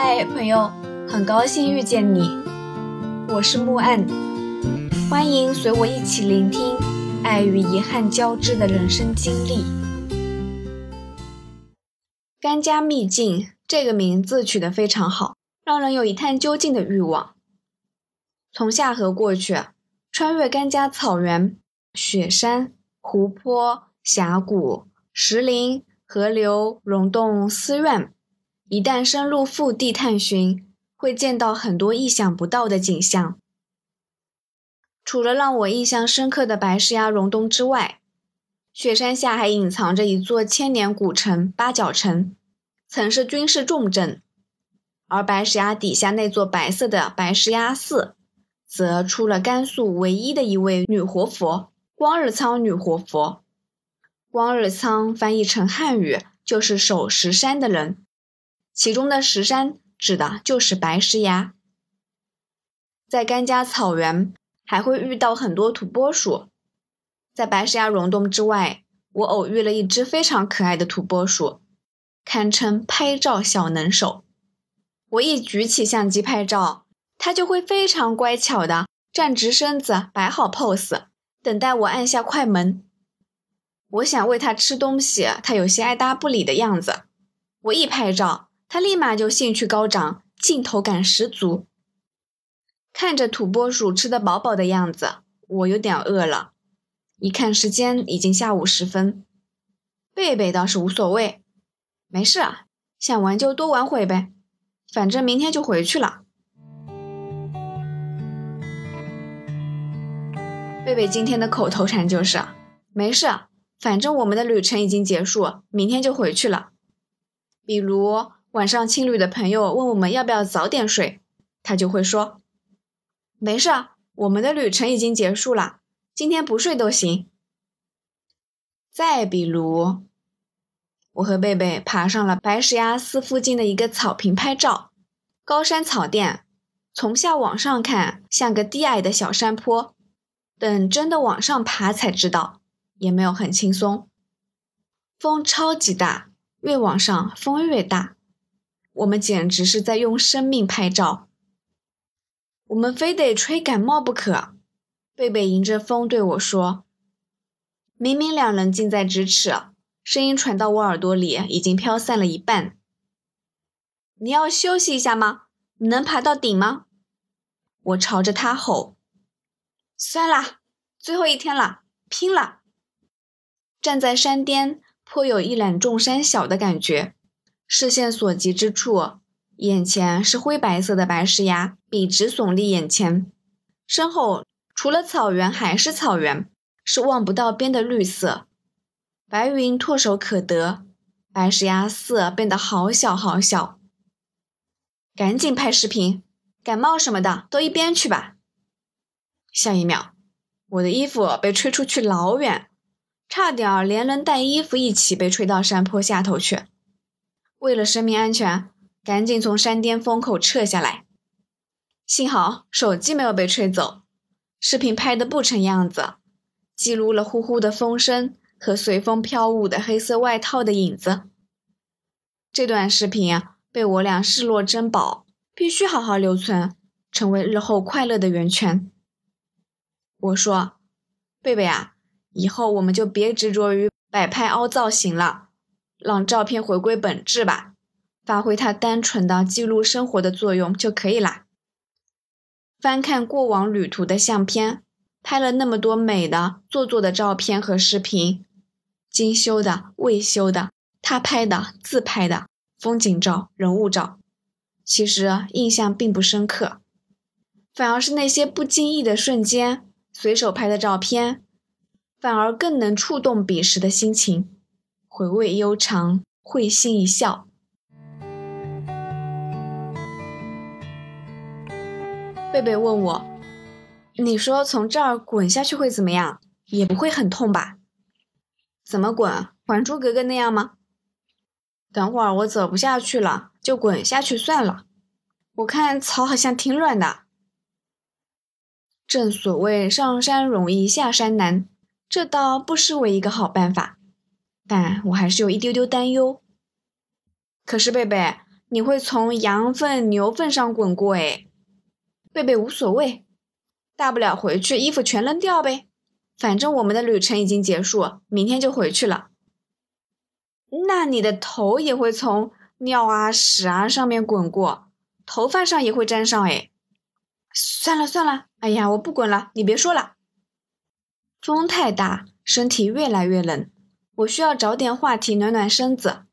嗨，朋友，很高兴遇见你，我是木岸，欢迎随我一起聆听爱与遗憾交织的人生经历。甘家秘境这个名字取得非常好，让人有一探究竟的欲望。从下河过去，穿越甘家草原、雪山、湖泊、峡谷、石林、河流、溶洞、寺院。一旦深入腹地探寻，会见到很多意想不到的景象。除了让我印象深刻的白石崖溶洞之外，雪山下还隐藏着一座千年古城八角城，曾是军事重镇。而白石崖底下那座白色的白石崖寺，则出了甘肃唯一的一位女活佛——光日仓女活佛。光日仓翻译成汉语就是守石山的人。其中的石山指的就是白石崖。在甘家草原还会遇到很多土拨鼠。在白石崖溶洞之外，我偶遇了一只非常可爱的土拨鼠，堪称拍照小能手。我一举起相机拍照，它就会非常乖巧的站直身子，摆好 pose，等待我按下快门。我想喂它吃东西，它有些爱答不理的样子。我一拍照。他立马就兴趣高涨，镜头感十足。看着土拨鼠吃得饱饱的样子，我有点饿了。一看时间，已经下午时分。贝贝倒是无所谓，没事啊，想玩就多玩会呗，反正明天就回去了。贝贝今天的口头禅就是：“没事，反正我们的旅程已经结束，明天就回去了。”比如。晚上，青旅的朋友问我们要不要早点睡，他就会说：“没事，我们的旅程已经结束了，今天不睡都行。”再比如，我和贝贝爬上了白石崖寺附近的一个草坪拍照，高山草甸，从下往上看像个低矮的小山坡，等真的往上爬才知道，也没有很轻松，风超级大，越往上风越大。我们简直是在用生命拍照，我们非得吹感冒不可。贝贝迎着风对我说：“明明两人近在咫尺，声音传到我耳朵里已经飘散了一半。你要休息一下吗？你能爬到顶吗？”我朝着他吼：“算了，最后一天了，拼了！”站在山巅，颇有一览众山小的感觉。视线所及之处，眼前是灰白色的白石崖，笔直耸立眼前。身后除了草原还是草原，是望不到边的绿色。白云唾手可得，白石崖色变得好小好小。赶紧拍视频，感冒什么的都一边去吧。下一秒，我的衣服被吹出去老远，差点连人带衣服一起被吹到山坡下头去。为了生命安全，赶紧从山巅风口撤下来。幸好手机没有被吹走，视频拍的不成样子，记录了呼呼的风声和随风飘舞的黑色外套的影子。这段视频被我俩视若珍宝，必须好好留存，成为日后快乐的源泉。我说：“贝贝啊，以后我们就别执着于摆拍凹造型了。”让照片回归本质吧，发挥它单纯的记录生活的作用就可以啦。翻看过往旅途的相片，拍了那么多美的、做作的照片和视频，精修的、未修的，他拍的、自拍的，风景照、人物照，其实印象并不深刻，反而是那些不经意的瞬间、随手拍的照片，反而更能触动彼时的心情。回味悠长，会心一笑。贝贝问我：“你说从这儿滚下去会怎么样？也不会很痛吧？怎么滚？《还珠格格》那样吗？等会儿我走不下去了，就滚下去算了。我看草好像挺软的。正所谓上山容易下山难，这倒不失为一个好办法。”但我还是有一丢丢担忧。可是贝贝，你会从羊粪、牛粪上滚过哎。贝贝无所谓，大不了回去衣服全扔掉呗，反正我们的旅程已经结束，明天就回去了。那你的头也会从尿啊、屎啊上面滚过，头发上也会沾上哎。算了算了，哎呀，我不滚了，你别说了。风太大，身体越来越冷，我需要找点话题暖暖身子。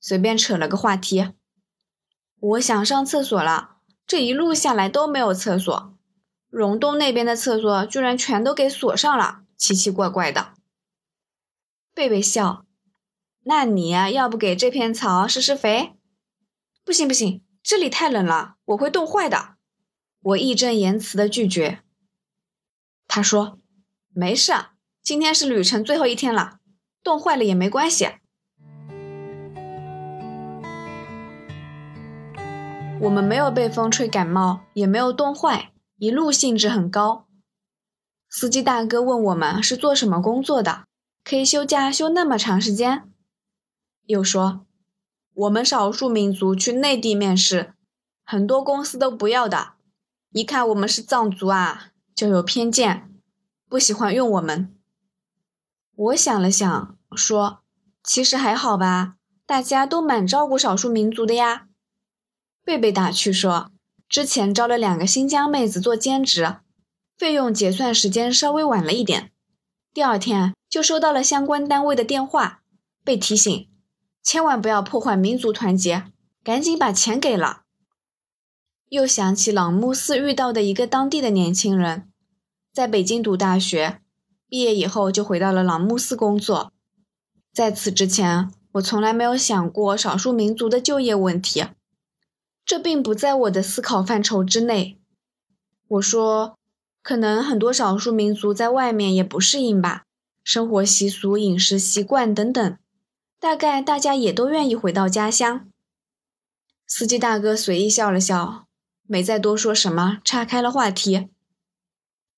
随便扯了个话题，我想上厕所了。这一路下来都没有厕所，溶洞那边的厕所居然全都给锁上了，奇奇怪怪的。贝贝笑，那你要不给这片草施施肥？不行不行，这里太冷了，我会冻坏的。我义正言辞的拒绝。他说。没事，今天是旅程最后一天了，冻坏了也没关系。我们没有被风吹感冒，也没有冻坏，一路兴致很高。司机大哥问我们是做什么工作的，可以休假休那么长时间。又说我们少数民族去内地面试，很多公司都不要的，一看我们是藏族啊，就有偏见。不喜欢用我们。我想了想，说：“其实还好吧，大家都蛮照顾少数民族的呀。”贝贝打趣说：“之前招了两个新疆妹子做兼职，费用结算时间稍微晚了一点，第二天就收到了相关单位的电话，被提醒千万不要破坏民族团结，赶紧把钱给了。”又想起朗木寺遇到的一个当地的年轻人。在北京读大学，毕业以后就回到了朗木寺工作。在此之前，我从来没有想过少数民族的就业问题，这并不在我的思考范畴之内。我说，可能很多少数民族在外面也不适应吧，生活习俗、饮食习惯等等，大概大家也都愿意回到家乡。司机大哥随意笑了笑，没再多说什么，岔开了话题。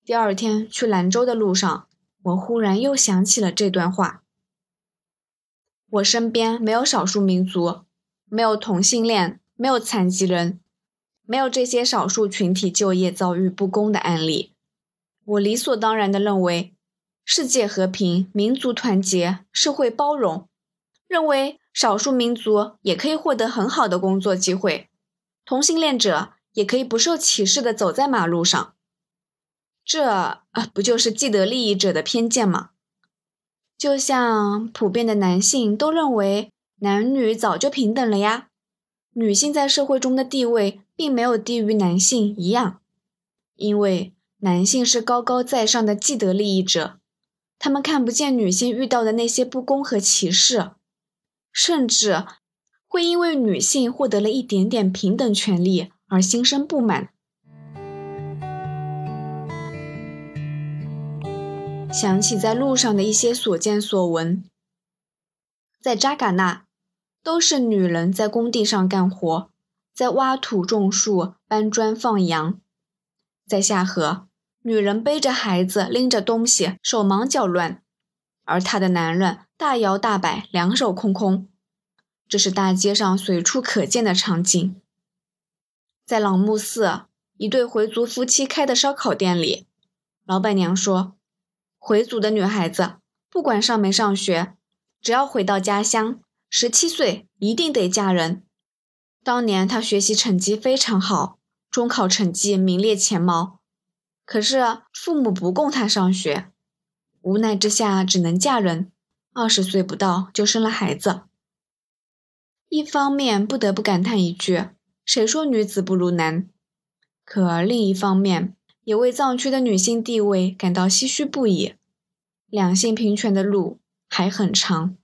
第二天去兰州的路上，我忽然又想起了这段话。我身边没有少数民族，没有同性恋，没有残疾人，没有这些少数群体就业遭遇不公的案例。我理所当然地认为，世界和平、民族团结、社会包容，认为少数民族也可以获得很好的工作机会，同性恋者也可以不受歧视地走在马路上。这啊，不就是既得利益者的偏见吗？就像普遍的男性都认为男女早就平等了呀，女性在社会中的地位并没有低于男性一样，因为男性是高高在上的既得利益者，他们看不见女性遇到的那些不公和歧视，甚至会因为女性获得了一点点平等权利而心生不满。想起在路上的一些所见所闻，在扎尕那，都是女人在工地上干活，在挖土种树、搬砖放羊；在下河，女人背着孩子，拎着东西，手忙脚乱，而她的男人大摇大摆，两手空空。这是大街上随处可见的场景。在朗木寺，一对回族夫妻开的烧烤店里，老板娘说。回族的女孩子，不管上没上学，只要回到家乡，十七岁一定得嫁人。当年她学习成绩非常好，中考成绩名列前茅，可是父母不供她上学，无奈之下只能嫁人。二十岁不到就生了孩子。一方面不得不感叹一句：谁说女子不如男？可另一方面。也为藏区的女性地位感到唏嘘不已，两性平权的路还很长。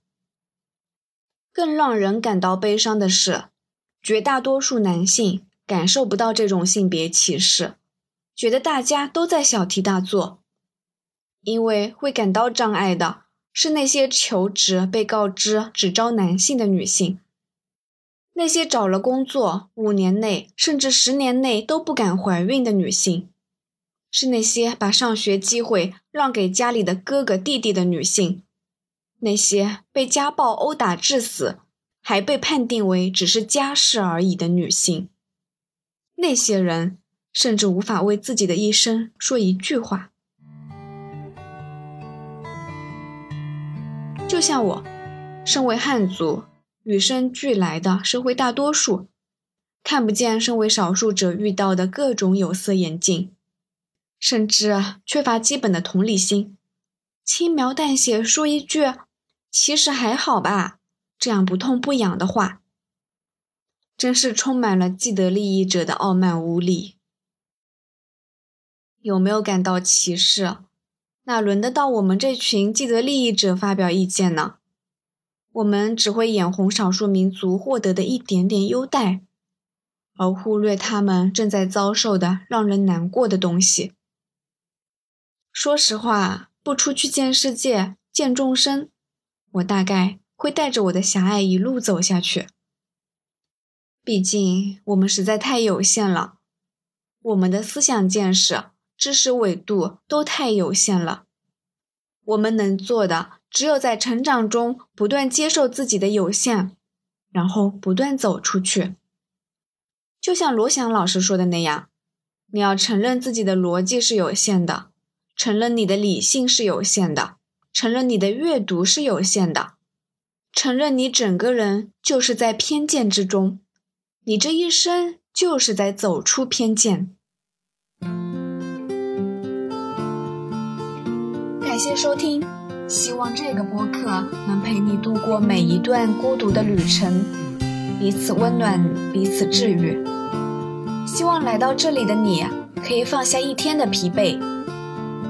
更让人感到悲伤的是，绝大多数男性感受不到这种性别歧视，觉得大家都在小题大做。因为会感到障碍的是那些求职被告知只招男性的女性，那些找了工作五年内甚至十年内都不敢怀孕的女性。是那些把上学机会让给家里的哥哥弟弟的女性，那些被家暴殴打致死，还被判定为只是家事而已的女性。那些人甚至无法为自己的一生说一句话。就像我，身为汉族，与生俱来的社会大多数，看不见身为少数者遇到的各种有色眼镜，甚至缺乏基本的同理心，轻描淡写说一句“其实还好吧”这样不痛不痒的话，真是充满了既得利益者的傲慢无礼。有没有感到歧视？哪轮得到我们这群既得利益者发表意见呢？我们只会眼红少数民族获得的一点点优待，而忽略他们正在遭受的让人难过的东西。说实话，不出去见世界、见众生，我大概会带着我的狭隘一路走下去。毕竟我们实在太有限了，我们的思想见识。知识纬度都太有限了，我们能做的只有在成长中不断接受自己的有限，然后不断走出去。就像罗翔老师说的那样，你要承认自己的逻辑是有限的，承认你的理性是有限的，承认你的阅读是有限的，承认你整个人就是在偏见之中，你这一生就是在走出偏见。感谢收听，希望这个播客能陪你度过每一段孤独的旅程，彼此温暖，彼此治愈。希望来到这里的你可以放下一天的疲惫，